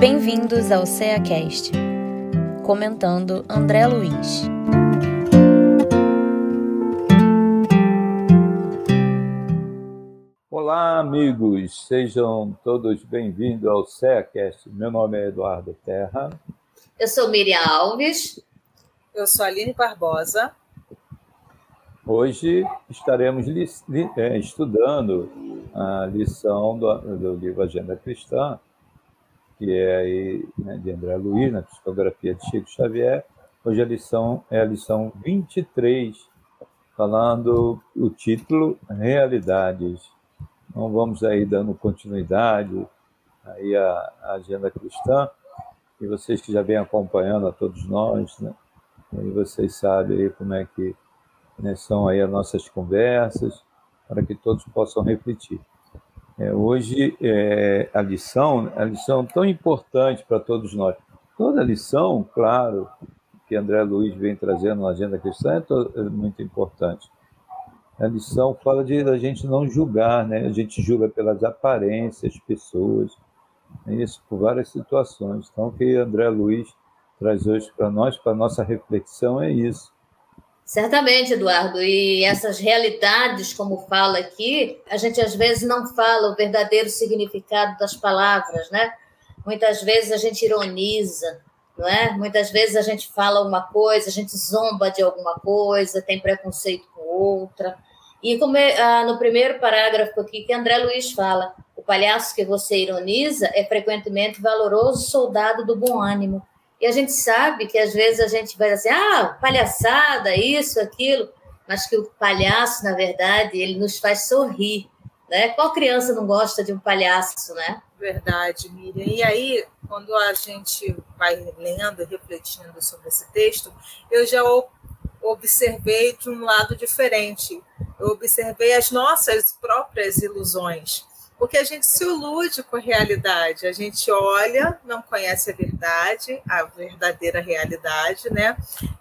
Bem-vindos ao CEACast, comentando André Luiz. Olá, amigos, sejam todos bem-vindos ao CEACast. Meu nome é Eduardo Terra. Eu sou Miriam Alves. Eu sou Aline Barbosa. Hoje estaremos li, li, é, estudando a lição do, do livro Agenda Cristã, que é aí, né, de André Luiz, na psicografia de Chico Xavier. Hoje a lição é a lição 23, falando o título Realidades. Então vamos aí dando continuidade aí à agenda cristã, e vocês que já vêm acompanhando a todos nós, né? E vocês sabem aí como é que né, são aí as nossas conversas, para que todos possam refletir. É, hoje, é, a lição, a lição tão importante para todos nós. Toda lição, claro, que André Luiz vem trazendo na agenda cristã é, é muito importante. A lição fala de a gente não julgar, né? A gente julga pelas aparências, pessoas, é isso por várias situações. Então, o que André Luiz traz hoje para nós, para nossa reflexão, é isso. Certamente, Eduardo, e essas realidades, como fala aqui, a gente às vezes não fala o verdadeiro significado das palavras, né? Muitas vezes a gente ironiza, não é? Muitas vezes a gente fala uma coisa, a gente zomba de alguma coisa, tem preconceito com outra. E como é, ah, no primeiro parágrafo aqui que André Luiz fala, o palhaço que você ironiza é frequentemente valoroso soldado do bom ânimo. E a gente sabe que às vezes a gente vai assim, ah, palhaçada, isso, aquilo, mas que o palhaço, na verdade, ele nos faz sorrir. Né? Qual criança não gosta de um palhaço, né? Verdade, Miriam. E aí, quando a gente vai lendo refletindo sobre esse texto, eu já observei de um lado diferente. Eu observei as nossas próprias ilusões porque a gente se ilude com a realidade, a gente olha, não conhece a verdade, a verdadeira realidade, né?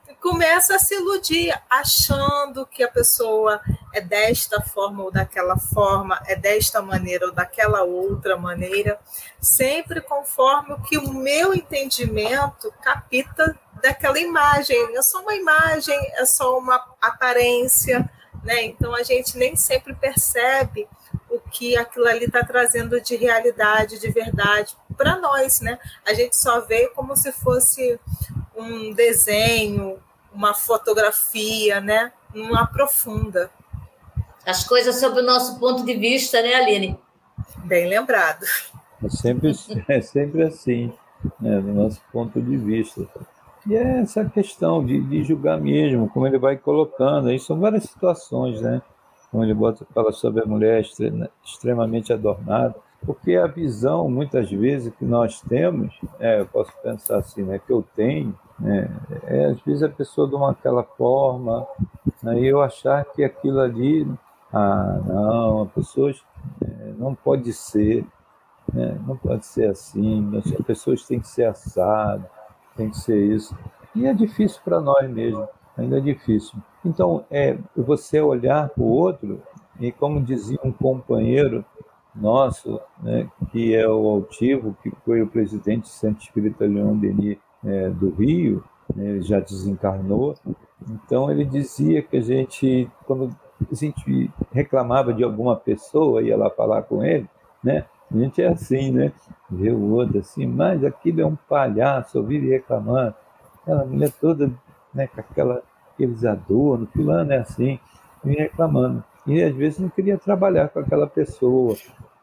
E começa a se iludir, achando que a pessoa é desta forma ou daquela forma, é desta maneira ou daquela outra maneira, sempre conforme o que o meu entendimento capta daquela imagem. É só uma imagem, é só uma aparência, né? Então a gente nem sempre percebe o que aquilo ali está trazendo de realidade, de verdade para nós, né? A gente só vê como se fosse um desenho, uma fotografia, né? Não aprofunda. As coisas sob o nosso ponto de vista, né, Aline? Bem lembrado. É sempre, é sempre assim, né, do nosso ponto de vista. E é essa questão de, de julgar mesmo, como ele vai colocando, aí são várias situações, né? Ele bota, fala sobre a mulher extremamente adornada, porque a visão, muitas vezes, que nós temos, é, eu posso pensar assim, né, que eu tenho, né, é às vezes a pessoa de uma aquela forma, aí né, eu achar que aquilo ali, ah, não, a pessoa é, não pode ser, né, não pode ser assim, as pessoas têm que ser assado, tem que ser isso. E é difícil para nós mesmo ainda é difícil. Então, é você olhar para o outro, e como dizia um companheiro nosso, né, que é o Altivo, que foi o presidente do Centro Espírita Leão Denis é, do Rio, né, ele já desencarnou, então ele dizia que a gente, quando a gente reclamava de alguma pessoa, ia lá falar com ele, né, a gente é assim, né? Vê o outro assim, mas aquilo é um palhaço, vive reclamando. Aquela mulher toda né, com aquela, aqueles adornos, fulano é assim, e reclamando. E às vezes não queria trabalhar com aquela pessoa,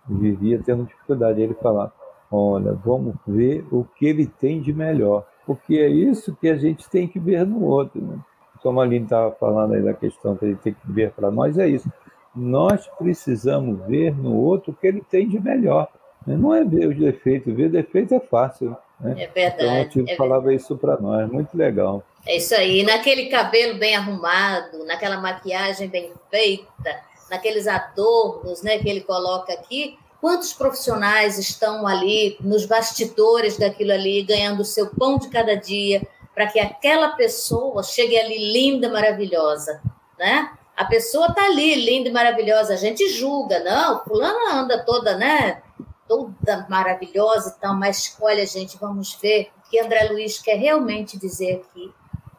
vivia tendo dificuldade. Ele falar, olha, vamos ver o que ele tem de melhor, porque é isso que a gente tem que ver no outro. Né? Como a Aline estava falando aí da questão que ele tem que ver para nós, é isso. Nós precisamos ver no outro o que ele tem de melhor. Né? Não é ver os defeitos, ver defeito é fácil. Né? É verdade. Então, o Tivo é falava isso para nós, muito legal. É isso aí, naquele cabelo bem arrumado, naquela maquiagem bem feita, naqueles adornos né, que ele coloca aqui, quantos profissionais estão ali nos bastidores daquilo ali, ganhando o seu pão de cada dia, para que aquela pessoa chegue ali linda, maravilhosa, né? A pessoa tá ali, linda e maravilhosa, a gente julga, não, fulana anda toda, né, toda maravilhosa e tal, mas olha, gente, vamos ver o que André Luiz quer realmente dizer aqui,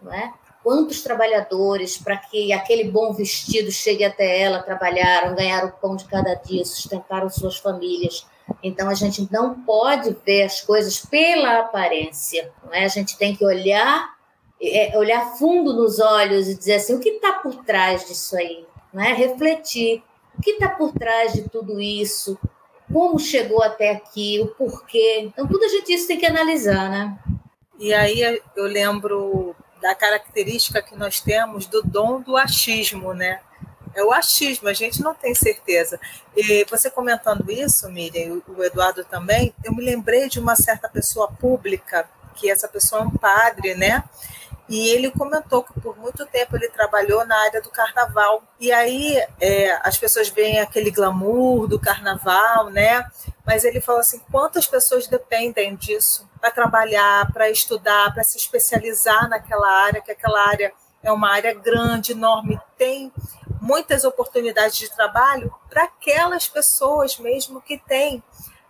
não é? Quantos trabalhadores, para que aquele bom vestido chegue até ela, trabalharam, ganharam o pão de cada dia, sustentaram suas famílias. Então a gente não pode ver as coisas pela aparência, não é? A gente tem que olhar, é, olhar fundo nos olhos e dizer assim, o que está por trás disso aí, não é? Refletir o que está por trás de tudo isso, como chegou até aqui, o porquê. Então, tudo a gente isso tem que analisar, né? E aí eu lembro da característica que nós temos do dom do achismo, né? É o achismo, a gente não tem certeza. E você comentando isso, Miriam, o Eduardo também, eu me lembrei de uma certa pessoa pública, que essa pessoa é um padre, né? E ele comentou que por muito tempo ele trabalhou na área do carnaval. E aí é, as pessoas veem aquele glamour do carnaval, né? Mas ele falou assim: quantas pessoas dependem disso para trabalhar, para estudar, para se especializar naquela área, que aquela área é uma área grande, enorme, tem muitas oportunidades de trabalho para aquelas pessoas mesmo que têm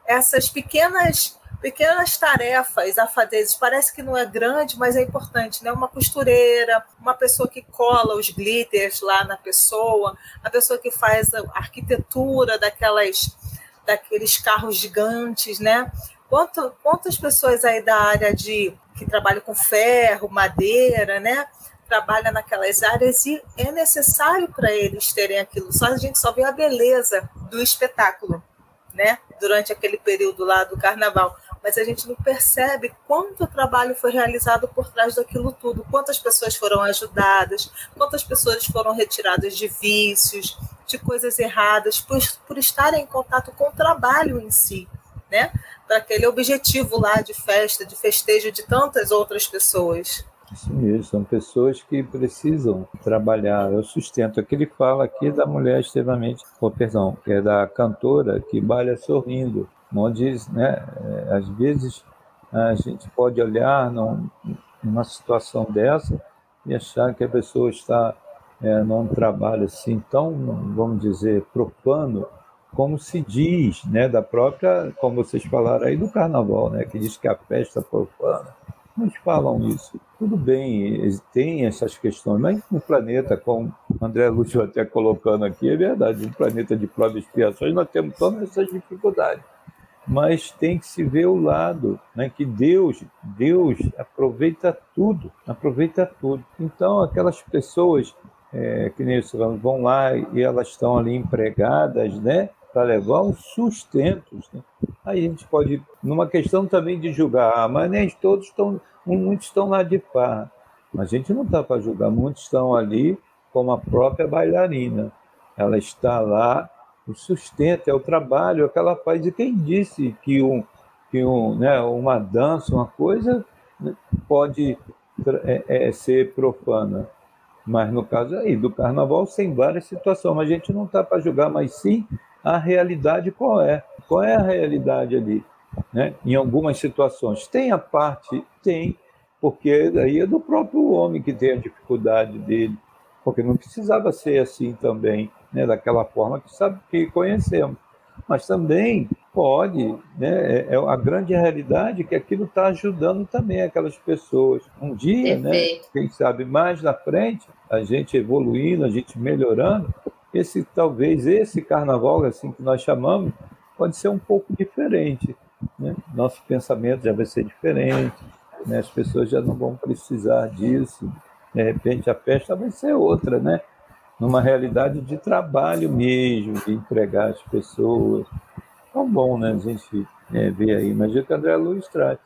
essas pequenas pequenas tarefas, afadezes, parece que não é grande, mas é importante, né? Uma costureira, uma pessoa que cola os glitters lá na pessoa, a pessoa que faz a arquitetura daquelas daqueles carros gigantes, né? Quanto, quantas pessoas aí da área de que trabalham com ferro, madeira, né? Trabalha naquelas áreas e é necessário para eles terem aquilo. Só a gente só vê a beleza do espetáculo, né? Durante aquele período lá do carnaval mas a gente não percebe quanto trabalho foi realizado por trás daquilo tudo, quantas pessoas foram ajudadas, quantas pessoas foram retiradas de vícios, de coisas erradas, por, por estarem em contato com o trabalho em si, né? Para aquele objetivo lá de festa, de festejo de tantas outras pessoas. Isso mesmo, são pessoas que precisam trabalhar. Eu sustento. Aqui ele fala aqui da mulher extremamente, oh, perdão, é da cantora que baila sorrindo onde, né, é, às vezes, a gente pode olhar num, numa situação dessa e achar que a pessoa está é, num trabalho assim tão, vamos dizer, profano, como se diz, né, da própria, como vocês falaram aí do carnaval, né, que diz que a festa profana. Muitos falam isso. Tudo bem, tem essas questões, mas no planeta, como André Lúcio até colocando aqui, é verdade, no planeta de provas e expiações, nós temos todas essas dificuldades mas tem que se ver o lado, né? Que Deus, Deus aproveita tudo, aproveita tudo. Então aquelas pessoas é, que nem isso, vão lá e elas estão ali empregadas, né? Para levar os sustentos. Né? Aí a gente pode, numa questão também de julgar, ah, mas nem todos estão, muitos estão lá de farra. Mas a gente não está para julgar, muitos estão ali como a própria bailarina. Ela está lá o sustento, é o trabalho, é que ela faz. E quem disse que, um, que um, né, uma dança, uma coisa, né, pode é, é, ser profana? Mas no caso aí do carnaval, sem várias situações. Mas a gente não está para julgar, mas sim a realidade qual é. Qual é a realidade ali? Né? Em algumas situações. Tem a parte? Tem, porque aí é do próprio homem que tem a dificuldade dele. Porque não precisava ser assim também né, daquela forma que sabe que conhecemos. Mas também pode, né, é, é a grande realidade que aquilo está ajudando também aquelas pessoas. Um dia, né, quem sabe mais na frente, a gente evoluindo, a gente melhorando, esse talvez esse carnaval assim que nós chamamos pode ser um pouco diferente. Né? Nosso pensamento já vai ser diferente, né? as pessoas já não vão precisar disso. De repente a festa vai ser outra, né? numa realidade de trabalho mesmo, de empregar as pessoas. Tão bom, né, a gente é, ver aí. Mas o que André Luiz traz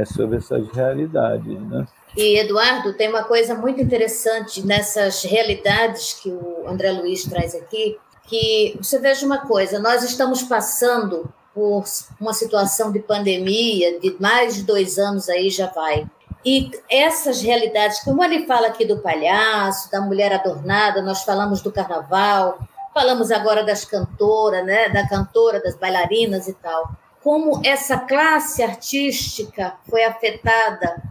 é sobre essas realidades, né? E, Eduardo, tem uma coisa muito interessante nessas realidades que o André Luiz traz aqui, que você veja uma coisa, nós estamos passando por uma situação de pandemia de mais de dois anos aí já vai. E essas realidades, como ele fala aqui do palhaço, da mulher adornada, nós falamos do carnaval, falamos agora das cantoras, né, da cantora, das bailarinas e tal. Como essa classe artística foi afetada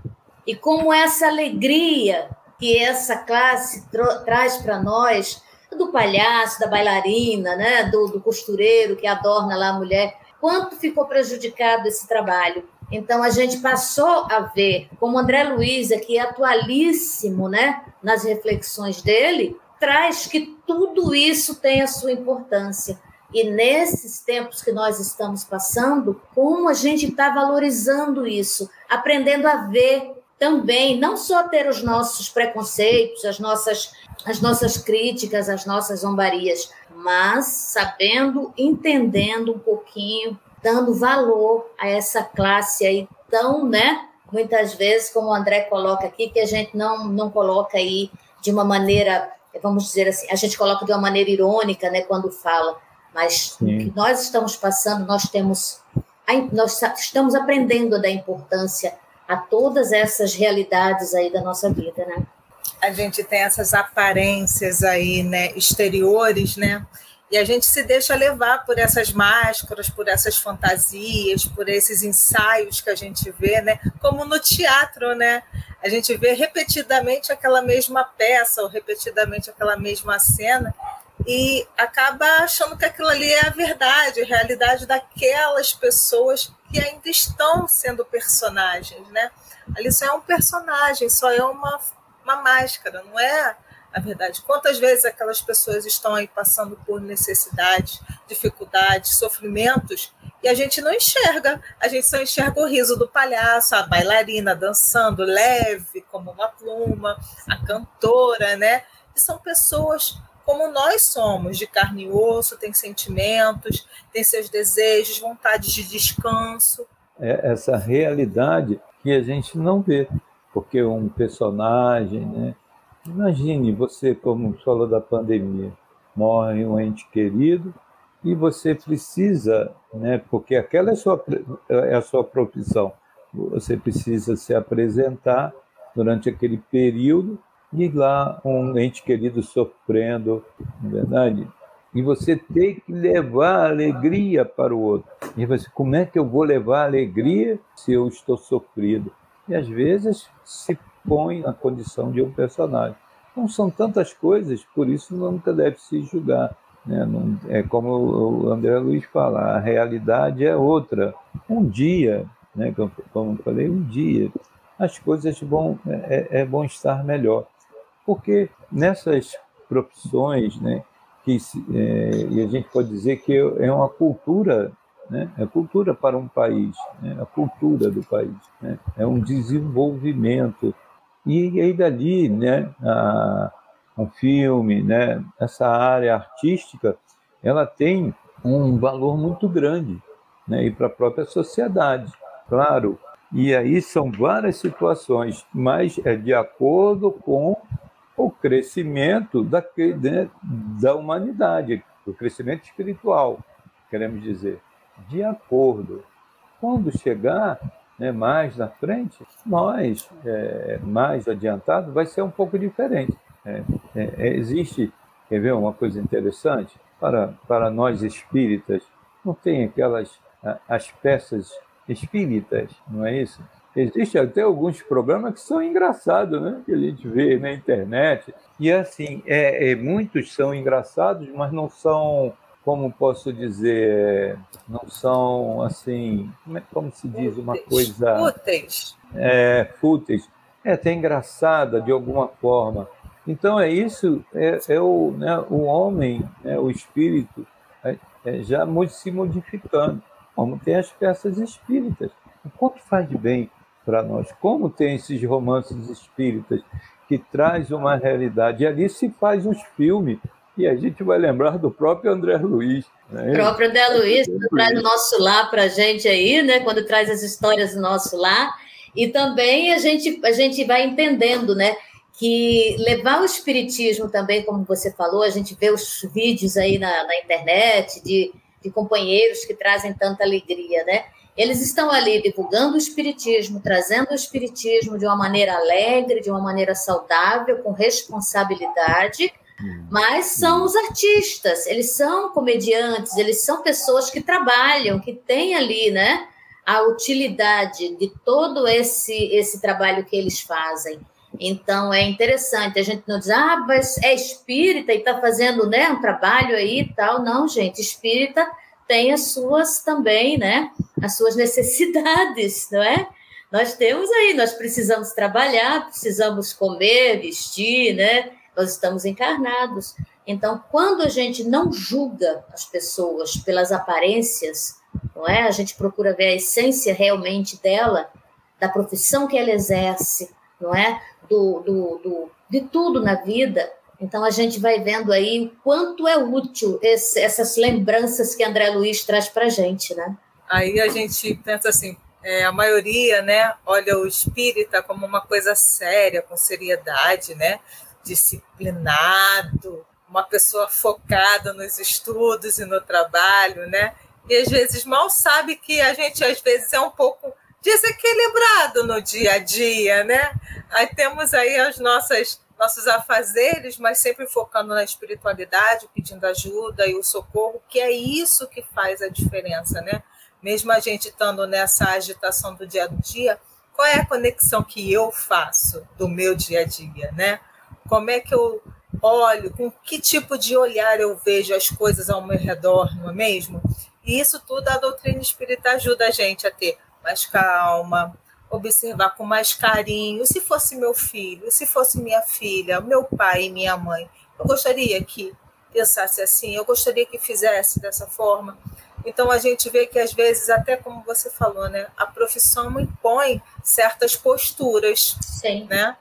e como essa alegria que essa classe traz para nós, do palhaço, da bailarina, né, do, do costureiro que adorna lá a mulher, quanto ficou prejudicado esse trabalho. Então a gente passou a ver, como André Luiz aqui é atualíssimo, né, nas reflexões dele, traz que tudo isso tem a sua importância. E nesses tempos que nós estamos passando, como a gente está valorizando isso, aprendendo a ver também, não só ter os nossos preconceitos, as nossas, as nossas críticas, as nossas zombarias, mas sabendo, entendendo um pouquinho, dando valor a essa classe aí tão, né? Muitas vezes, como o André coloca aqui, que a gente não, não coloca aí de uma maneira, vamos dizer assim, a gente coloca de uma maneira irônica, né, quando fala, mas Sim. o que nós estamos passando, nós temos, nós estamos aprendendo da importância a todas essas realidades aí da nossa vida, né? A gente tem essas aparências aí, né, exteriores, né? E a gente se deixa levar por essas máscaras, por essas fantasias, por esses ensaios que a gente vê, né? Como no teatro, né? A gente vê repetidamente aquela mesma peça ou repetidamente aquela mesma cena e acaba achando que aquilo ali é a verdade, a realidade daquelas pessoas que ainda estão sendo personagens, né? Ali só é um personagem, só é uma, uma máscara, não é a verdade. Quantas vezes aquelas pessoas estão aí passando por necessidades, dificuldades, sofrimentos, e a gente não enxerga, a gente só enxerga o riso do palhaço, a bailarina dançando leve como uma pluma, a cantora, né? E são pessoas como nós somos, de carne e osso, tem sentimentos, tem seus desejos, vontades de descanso. É essa realidade que a gente não vê, porque um personagem, né? Imagine você, como falou da pandemia, morre um ente querido e você precisa, né? Porque aquela é a sua, é a sua profissão. Você precisa se apresentar durante aquele período e lá um ente querido sofrendo, não é verdade? E você tem que levar alegria para o outro. E você, como é que eu vou levar alegria se eu estou sofrido? E às vezes se põe na condição de um personagem. Então são tantas coisas, por isso nunca deve se julgar. Né? Não, é como o André Luiz fala, a realidade é outra. Um dia, né, como eu falei, um dia, as coisas vão, é, é bom estar melhor porque nessas profissões, né, que é, e a gente pode dizer que é uma cultura, né, é cultura para um país, né, a cultura do país, né, é um desenvolvimento e aí dali, né, a, um filme, né, essa área artística, ela tem um valor muito grande, né, e para a própria sociedade, claro. E aí são várias situações, mas é de acordo com o crescimento da, né, da humanidade, o crescimento espiritual, queremos dizer, de acordo. Quando chegar né, mais na frente, nós, é, mais adiantado, vai ser um pouco diferente. É, é, é, existe, quer ver uma coisa interessante? Para, para nós espíritas, não tem aquelas as peças espíritas, não é isso? Existem até alguns programas que são engraçados, né? Que a gente vê na internet. E assim, é, é, muitos são engraçados, mas não são, como posso dizer, não são assim, como, é, como se diz, uma coisa. Fúteis. É, fúteis. É até engraçada de alguma forma. Então é isso, é, é o, né, o homem, né, o espírito, é, é já se modificando, como tem as peças espíritas. O quanto faz de bem para nós. Como tem esses romances espíritas que traz uma realidade. E ali se faz os filmes. E a gente vai lembrar do próprio André Luiz. Né? O próprio André Luiz, que traz o nosso lar para a gente aí, né? quando traz as histórias do nosso lar. E também a gente, a gente vai entendendo, né? que levar o espiritismo também, como você falou, a gente vê os vídeos aí na, na internet de, de companheiros que trazem tanta alegria, né? Eles estão ali divulgando o espiritismo, trazendo o espiritismo de uma maneira alegre, de uma maneira saudável, com responsabilidade, hum. mas são os artistas, eles são comediantes, eles são pessoas que trabalham, que têm ali, né, a utilidade de todo esse esse trabalho que eles fazem. Então é interessante, a gente não diz, ah, mas é espírita e está fazendo né, um trabalho aí e tal. Não, gente, espírita tem as suas também, né? As suas necessidades, não é? Nós temos aí, nós precisamos trabalhar, precisamos comer, vestir, né? Nós estamos encarnados. Então, quando a gente não julga as pessoas pelas aparências, não é? A gente procura ver a essência realmente dela, da profissão que ela exerce, não é? Do, do, do de tudo na vida. Então, a gente vai vendo aí o quanto é útil esse, essas lembranças que André Luiz traz para a gente, né? Aí a gente pensa assim, é, a maioria, né, olha o espírita como uma coisa séria, com seriedade, né, disciplinado, uma pessoa focada nos estudos e no trabalho, né, e às vezes mal sabe que a gente às vezes é um pouco desequilibrado no dia a dia, né? Aí temos aí as nossas nossos afazeres, mas sempre focando na espiritualidade, pedindo ajuda e o socorro, que é isso que faz a diferença, né? Mesmo a gente estando nessa agitação do dia a dia, qual é a conexão que eu faço do meu dia a dia, né? Como é que eu olho, com que tipo de olhar eu vejo as coisas ao meu redor, não é mesmo? E isso tudo a doutrina espírita ajuda a gente a ter mais calma, observar com mais carinho. Se fosse meu filho, se fosse minha filha, meu pai e minha mãe, eu gostaria que pensasse assim, eu gostaria que fizesse dessa forma. Então a gente vê que às vezes, até como você falou, né, a profissão impõe certas posturas, Sim. né?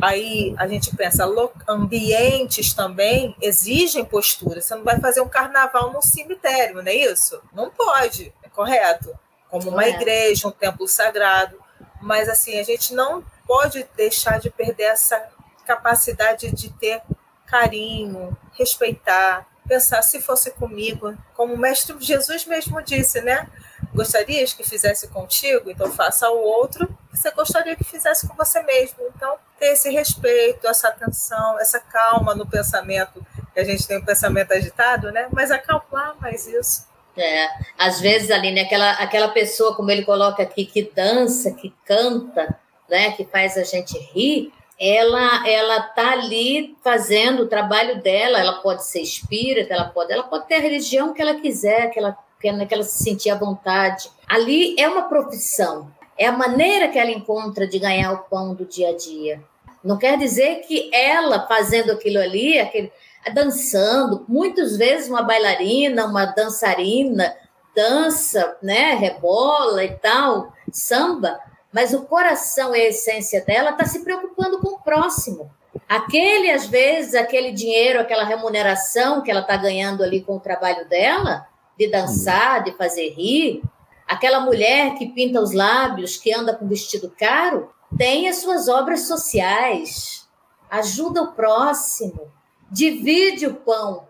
Aí a gente pensa, ambientes também exigem postura. Você não vai fazer um carnaval num cemitério, não é isso? Não pode, é correto. Como uma igreja, um templo sagrado. Mas assim, a gente não pode deixar de perder essa capacidade de ter carinho, respeitar, pensar se fosse comigo, como o mestre Jesus mesmo disse, né? Gostarias que fizesse contigo, então faça ao outro você gostaria que fizesse com você mesmo. Então, ter esse respeito, essa atenção, essa calma no pensamento, que a gente tem um pensamento agitado, né? Mas acalmar mais isso. É, às vezes, Aline, aquela, aquela pessoa, como ele coloca aqui, que dança, que canta, né, que faz a gente rir, ela ela tá ali fazendo o trabalho dela, ela pode ser espírita, ela pode, ela pode ter a religião que ela quiser, que ela, que ela se sentir à vontade. Ali é uma profissão, é a maneira que ela encontra de ganhar o pão do dia a dia. Não quer dizer que ela fazendo aquilo ali, aquele, dançando, muitas vezes uma bailarina, uma dançarina dança, né, rebola e tal, samba, mas o coração e a essência dela está se preocupando com o próximo. Aquele, às vezes, aquele dinheiro, aquela remuneração que ela está ganhando ali com o trabalho dela, de dançar, de fazer rir, aquela mulher que pinta os lábios, que anda com vestido caro, tem as suas obras sociais, ajuda o próximo, divide o pão.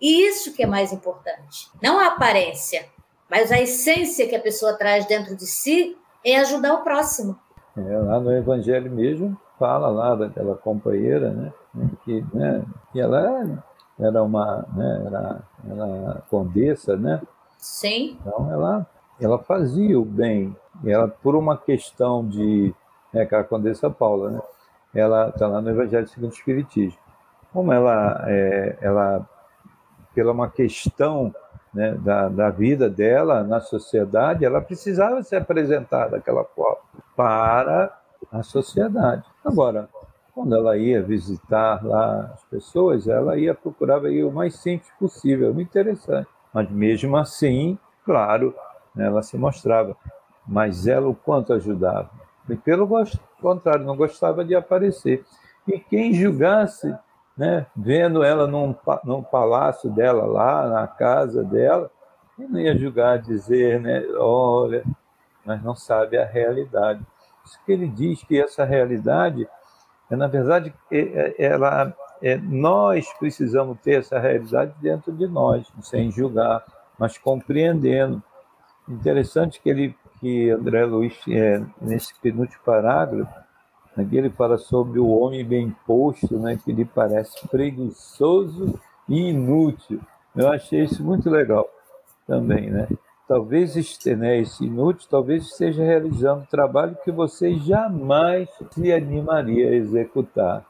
E isso que é mais importante. Não a aparência, mas a essência que a pessoa traz dentro de si é ajudar o próximo. É, lá no Evangelho mesmo, fala lá daquela companheira, né, que, né, que ela era uma, né, era, era condessa, né? Sim. Então ela, ela fazia o bem. Ela por uma questão de, né, aquela condessa Paula, né? Ela está lá no Evangelho segundo o Espiritismo. Como ela, é, ela pela uma questão né, da, da vida dela na sociedade, ela precisava se apresentar daquela forma para a sociedade. Agora, quando ela ia visitar lá as pessoas, ela ia procurar ir o mais simples possível, muito interessante. Mas mesmo assim, claro, né, ela se mostrava. Mas ela o quanto ajudava. E pelo contrário, não gostava de aparecer. E quem julgasse né, vendo ela num, num palácio dela lá, na casa dela, e não ia julgar, dizer, né, olha, mas não sabe a realidade. Isso que ele diz que essa realidade, é, na verdade, é, é, ela, é, nós precisamos ter essa realidade dentro de nós, sem julgar, mas compreendendo. Interessante que ele, que André Luiz, é, nesse penúltimo parágrafo, Aqui ele fala sobre o homem bem posto, né, que lhe parece preguiçoso e inútil. Eu achei isso muito legal também, né? Talvez né, esse inútil, talvez esteja realizando um trabalho que você jamais se animaria a executar.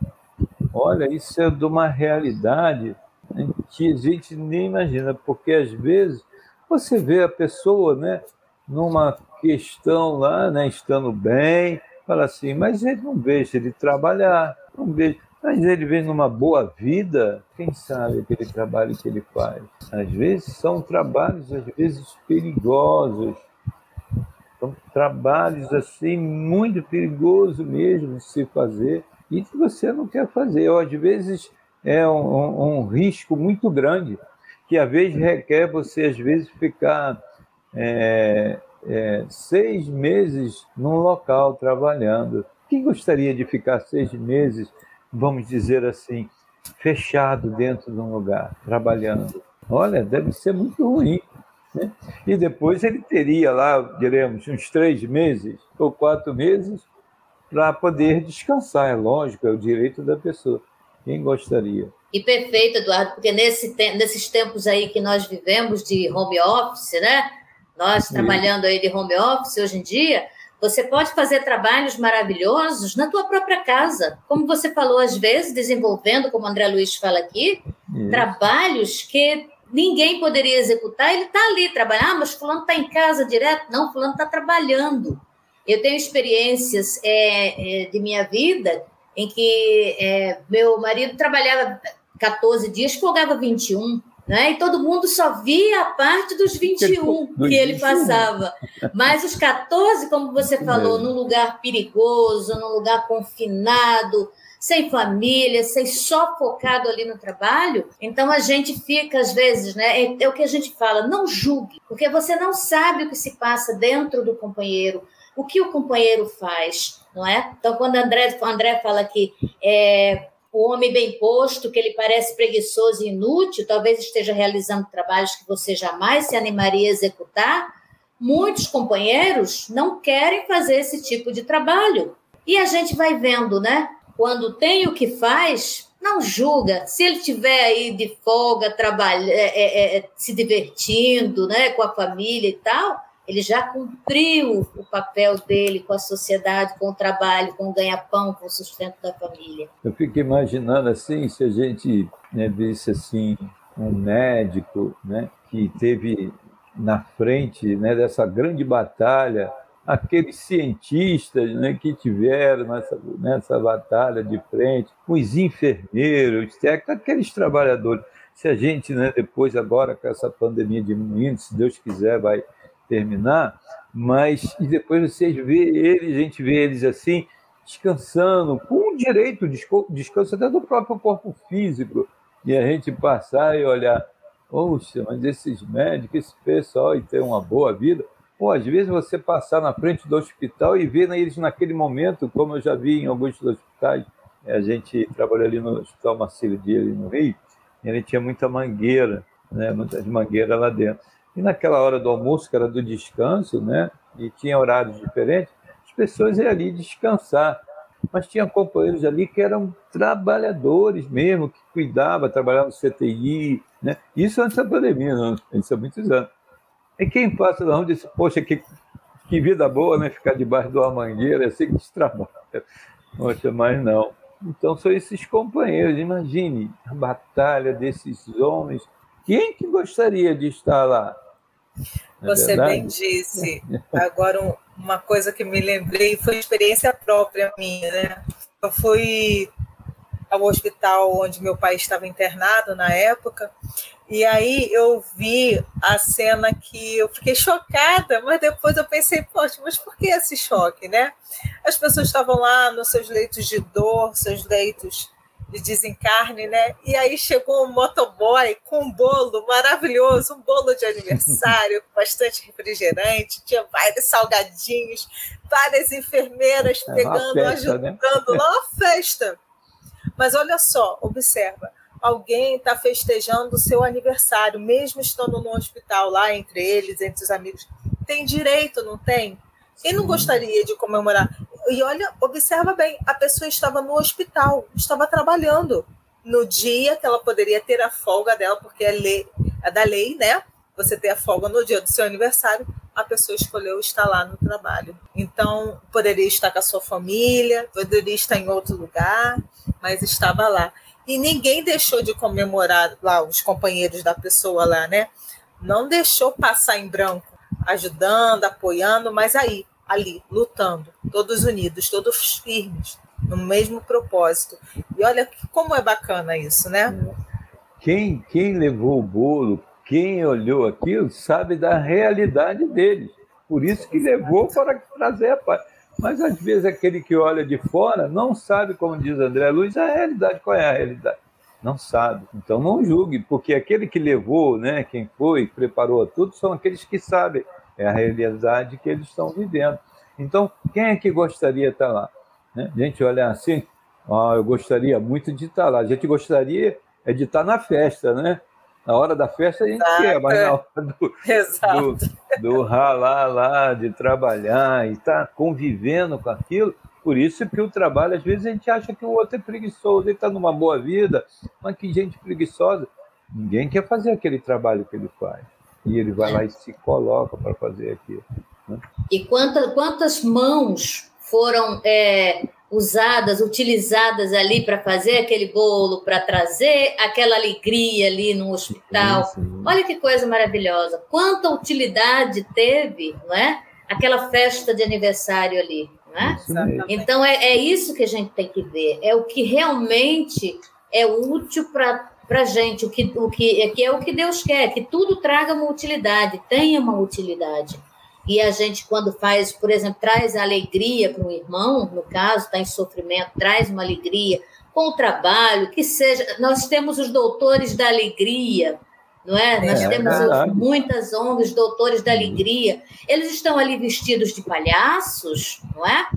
Olha, isso é de uma realidade né, que a gente nem imagina, porque às vezes você vê a pessoa, né, numa questão lá, né, estando bem, fala assim, mas ele não vejo ele trabalhar, não vejo. Mas ele vem numa boa vida, quem sabe aquele trabalho que ele faz? Às vezes são trabalhos, às vezes, perigosos. São trabalhos, assim, muito perigosos mesmo de se fazer e que você não quer fazer. Ou, às vezes, é um, um, um risco muito grande, que às vezes requer você, às vezes, ficar é, é, seis meses num local trabalhando. Quem gostaria de ficar seis meses vamos dizer assim, fechado dentro de um lugar, trabalhando. Olha, deve ser muito ruim. Né? E depois ele teria lá, diremos, uns três meses ou quatro meses para poder descansar. É lógico, é o direito da pessoa. Quem gostaria? E perfeito, Eduardo, porque nesse nesses tempos aí que nós vivemos de home office, né? Nós trabalhando aí de home office hoje em dia, você pode fazer trabalhos maravilhosos na tua própria casa, como você falou às vezes, desenvolvendo, como o André Luiz fala aqui, Isso. trabalhos que ninguém poderia executar. Ele está ali trabalhando, ah, mas fulano está em casa direto. Não, fulano está trabalhando. Eu tenho experiências é, é, de minha vida em que é, meu marido trabalhava 14 dias, folgava 21. Né? E todo mundo só via a parte dos 21 que ele passava. Mas os 14, como você falou, num lugar perigoso, num lugar confinado, sem família, sem só focado ali no trabalho. Então a gente fica, às vezes, né? É, é, o que a gente fala, não julgue, porque você não sabe o que se passa dentro do companheiro, o que o companheiro faz, não é? Então, quando André, André fala que é, o homem bem posto, que ele parece preguiçoso e inútil, talvez esteja realizando trabalhos que você jamais se animaria a executar. Muitos companheiros não querem fazer esse tipo de trabalho. E a gente vai vendo, né? Quando tem o que faz, não julga. Se ele tiver aí de folga, trabalha, é, é, é, se divertindo, né, com a família e tal, ele já cumpriu o papel dele com a sociedade, com o trabalho, com o ganha-pão, com o sustento da família. Eu fico imaginando assim, se a gente né, visse assim um médico né, que teve na frente né, dessa grande batalha, aqueles cientistas né, que tiveram nessa, nessa batalha de frente, os enfermeiros, técnicos, aqueles trabalhadores. Se a gente, né, depois, agora com essa pandemia diminuindo, se Deus quiser, vai terminar, mas e depois vocês vê eles, a gente vê eles assim, descansando, com direito, descanso até do próprio corpo físico, e a gente passar e olhar, poxa, mas esses médicos, esse pessoal, e ter uma boa vida, Pô, às vezes você passar na frente do hospital e ver eles naquele momento, como eu já vi em alguns hospitais, a gente trabalhou ali no Hospital Marcelo Dias, ali no Rio, e ele tinha muita mangueira, né, muitas mangueiras lá dentro. E naquela hora do almoço, que era do descanso, né? E tinha horários diferentes, as pessoas iam ali descansar. Mas tinha companheiros ali que eram trabalhadores mesmo, que cuidavam, trabalhavam no CTI, né? Isso antes da pandemia, não, isso há muitos anos. E quem passa da rua disse, poxa, que, que vida boa, né? Ficar debaixo de uma mangueira, assim que se trabalha. Poxa, mas não. Então são esses companheiros, imagine a batalha desses homens. Quem que gostaria de estar lá? É Você bem disse. Agora, uma coisa que me lembrei foi experiência própria minha, né? Eu fui ao hospital onde meu pai estava internado na época, e aí eu vi a cena que eu fiquei chocada, mas depois eu pensei, poxa, mas por que esse choque, né? As pessoas estavam lá nos seus leitos de dor, seus leitos de desencarne, né? E aí chegou um motoboy com um bolo maravilhoso, um bolo de aniversário, bastante refrigerante, tinha vários salgadinhos, várias enfermeiras é pegando, festa, ajudando, né? lá uma festa. Mas olha só, observa, alguém está festejando o seu aniversário, mesmo estando no hospital lá entre eles, entre os amigos. Tem direito, não tem? Quem não gostaria de comemorar? E olha, observa bem, a pessoa estava no hospital, estava trabalhando no dia que ela poderia ter a folga dela, porque é, lei, é da lei, né? Você ter a folga no dia do seu aniversário, a pessoa escolheu estar lá no trabalho. Então, poderia estar com a sua família, poderia estar em outro lugar, mas estava lá. E ninguém deixou de comemorar lá os companheiros da pessoa lá, né? não deixou passar em branco, ajudando, apoiando, mas aí, ali, lutando, todos unidos, todos firmes, no mesmo propósito. E olha como é bacana isso, né? Quem, quem levou o bolo, quem olhou aquilo, sabe da realidade deles. Por isso que levou para trazer a paz. Mas às vezes aquele que olha de fora não sabe, como diz André Luiz, a realidade. Qual é a realidade? Não sabe. Então não julgue, porque aquele que levou, né, quem foi, preparou tudo, são aqueles que sabem. É a realidade que eles estão vivendo. Então, quem é que gostaria de estar lá? Né? A gente olha assim, ah, eu gostaria muito de estar lá. A gente gostaria é de estar na festa, né? Na hora da festa a gente Exato. quer, mas na hora do, do, do ralar lá, de trabalhar e estar tá convivendo com aquilo, por isso que o trabalho, às vezes a gente acha que o outro é preguiçoso, ele está numa boa vida, mas que gente preguiçosa. Ninguém quer fazer aquele trabalho que ele faz. E ele vai lá e se coloca para fazer aquilo. Né? E quanta, quantas mãos foram é, usadas, utilizadas ali para fazer aquele bolo, para trazer aquela alegria ali no hospital. Sim, sim. Olha que coisa maravilhosa. Quanta utilidade teve, não é? Aquela festa de aniversário ali, não é? Então é, é isso que a gente tem que ver. É o que realmente é útil para para gente o que, o que, é, que é o que Deus quer, que tudo traga uma utilidade, tenha uma utilidade. E a gente, quando faz, por exemplo, traz alegria para um irmão, no caso, está em sofrimento, traz uma alegria com o trabalho, que seja. Nós temos os doutores da alegria, não é? é Nós temos é muitas ONGs, doutores da alegria. Eles estão ali vestidos de palhaços, não é?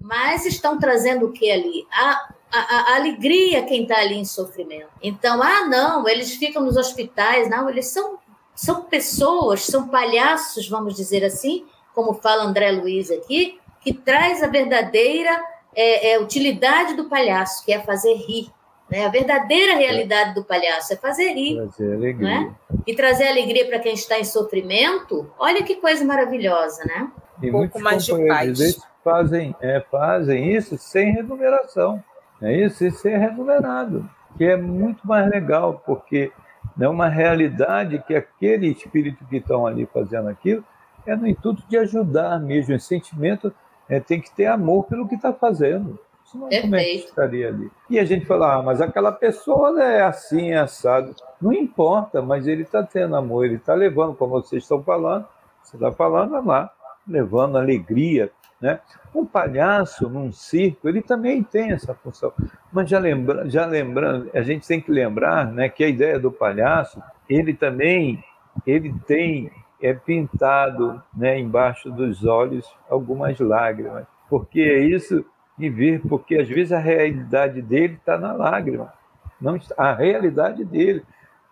Mas estão trazendo o que ali? A, a, a alegria quem está ali em sofrimento. Então, ah, não, eles ficam nos hospitais, não, eles são são pessoas, são palhaços, vamos dizer assim, como fala André Luiz aqui, que traz a verdadeira é, é, utilidade do palhaço, que é fazer rir. Né? A verdadeira realidade do palhaço é fazer rir. Trazer alegria. Né? E trazer alegria para quem está em sofrimento, olha que coisa maravilhosa, né? E um pouco mais de paz. Fazem, é, fazem isso sem remuneração. É isso, e ser remunerado, que é muito mais legal, porque é uma realidade que aquele espírito que estão ali fazendo aquilo é no intuito de ajudar mesmo. Esse sentimento é, tem que ter amor pelo que está fazendo. Senão, Perfeito. como é que estaria ali? E a gente fala, ah, mas aquela pessoa é assim, é assado. Não importa, mas ele está tendo amor, ele está levando, como vocês estão falando, você está falando lá, levando alegria, né? Um palhaço num circo, ele também tem essa função. Mas já, lembra, já lembrando, a gente tem que lembrar né, que a ideia do palhaço, ele também ele tem é pintado né, embaixo dos olhos algumas lágrimas. Porque é isso de ver, porque às vezes a realidade dele está na lágrima. Não a realidade dele,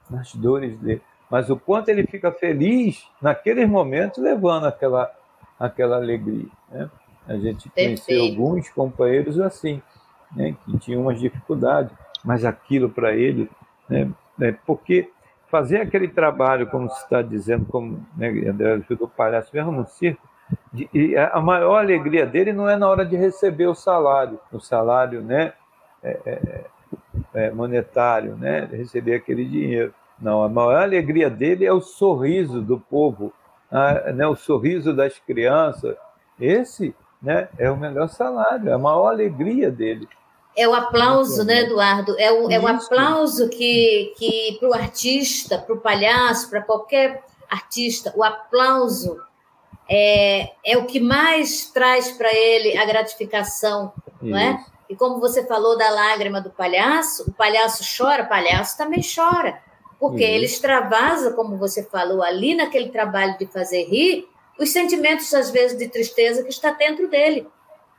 nas dores dele. Mas o quanto ele fica feliz naqueles momentos levando aquela, aquela alegria. Né? A gente conheceu alguns companheiros assim, né, que tinham umas dificuldades, mas aquilo para ele, né, né, porque fazer aquele trabalho, como se está dizendo, como né, André do palhaço mesmo no circo, de, e a maior alegria dele não é na hora de receber o salário, o salário né, é, é, é monetário, né, receber aquele dinheiro. Não, a maior alegria dele é o sorriso do povo, a, né, o sorriso das crianças. Esse né? É o melhor salário, é a maior alegria dele. É o aplauso, né, Eduardo? É o, é o aplauso que, que para o artista, para o palhaço, para qualquer artista, o aplauso é, é o que mais traz para ele a gratificação, Isso. não é? E como você falou da lágrima do palhaço, o palhaço chora, o palhaço também chora, porque Isso. ele extravasa, como você falou, ali naquele trabalho de fazer rir, os sentimentos, às vezes, de tristeza que está dentro dele.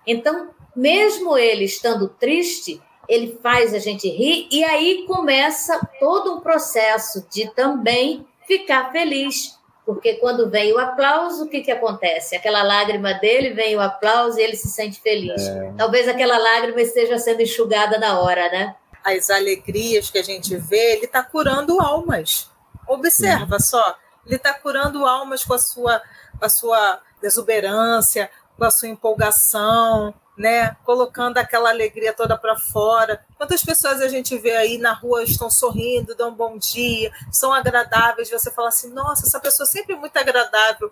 Então, mesmo ele estando triste, ele faz a gente rir e aí começa todo um processo de também ficar feliz. Porque quando vem o aplauso, o que, que acontece? Aquela lágrima dele, vem o aplauso e ele se sente feliz. É. Talvez aquela lágrima esteja sendo enxugada na hora, né? As alegrias que a gente vê, ele está curando almas. Observa Sim. só, ele está curando almas com a sua com a sua exuberância, com a sua empolgação, né? Colocando aquela alegria toda para fora. Quantas pessoas a gente vê aí na rua estão sorrindo, dão um bom dia, são agradáveis. Você fala assim, nossa, essa pessoa sempre é muito agradável.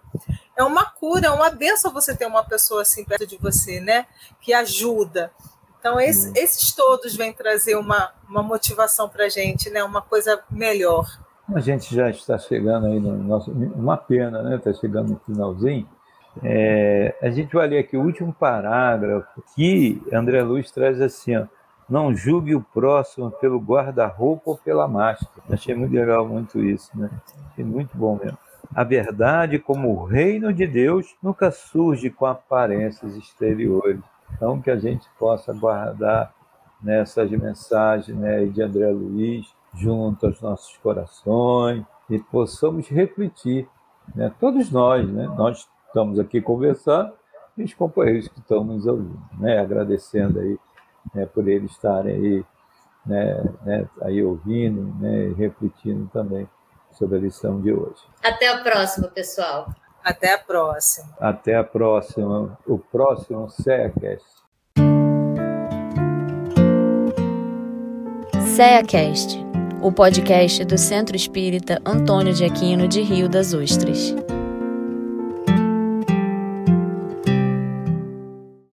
É uma cura, é uma benção você ter uma pessoa assim perto de você, né? Que ajuda. Então, esse, uhum. esses todos vêm trazer uma, uma motivação para a gente, né? Uma coisa melhor. A gente já está chegando aí no nosso. Uma pena, né? Está chegando no finalzinho. É, a gente vai ler aqui o último parágrafo que André Luiz traz assim: ó, não julgue o próximo pelo guarda-roupa ou pela máscara. Achei muito legal, muito isso, né? Achei muito bom mesmo. A verdade, como o reino de Deus, nunca surge com aparências exteriores. Então, que a gente possa guardar nessas mensagens né, de André Luiz junto aos nossos corações e possamos refletir, né, todos nós, né, nós estamos aqui conversando e os companheiros que estão nos ouvindo, né? agradecendo aí né, por eles estarem aí, né, né, aí ouvindo né, e refletindo também sobre a lição de hoje. Até a próxima, pessoal. Até a próxima. Até a próxima. O próximo SEACast. SEACast, o podcast do Centro Espírita Antônio de Aquino de Rio das Ostras.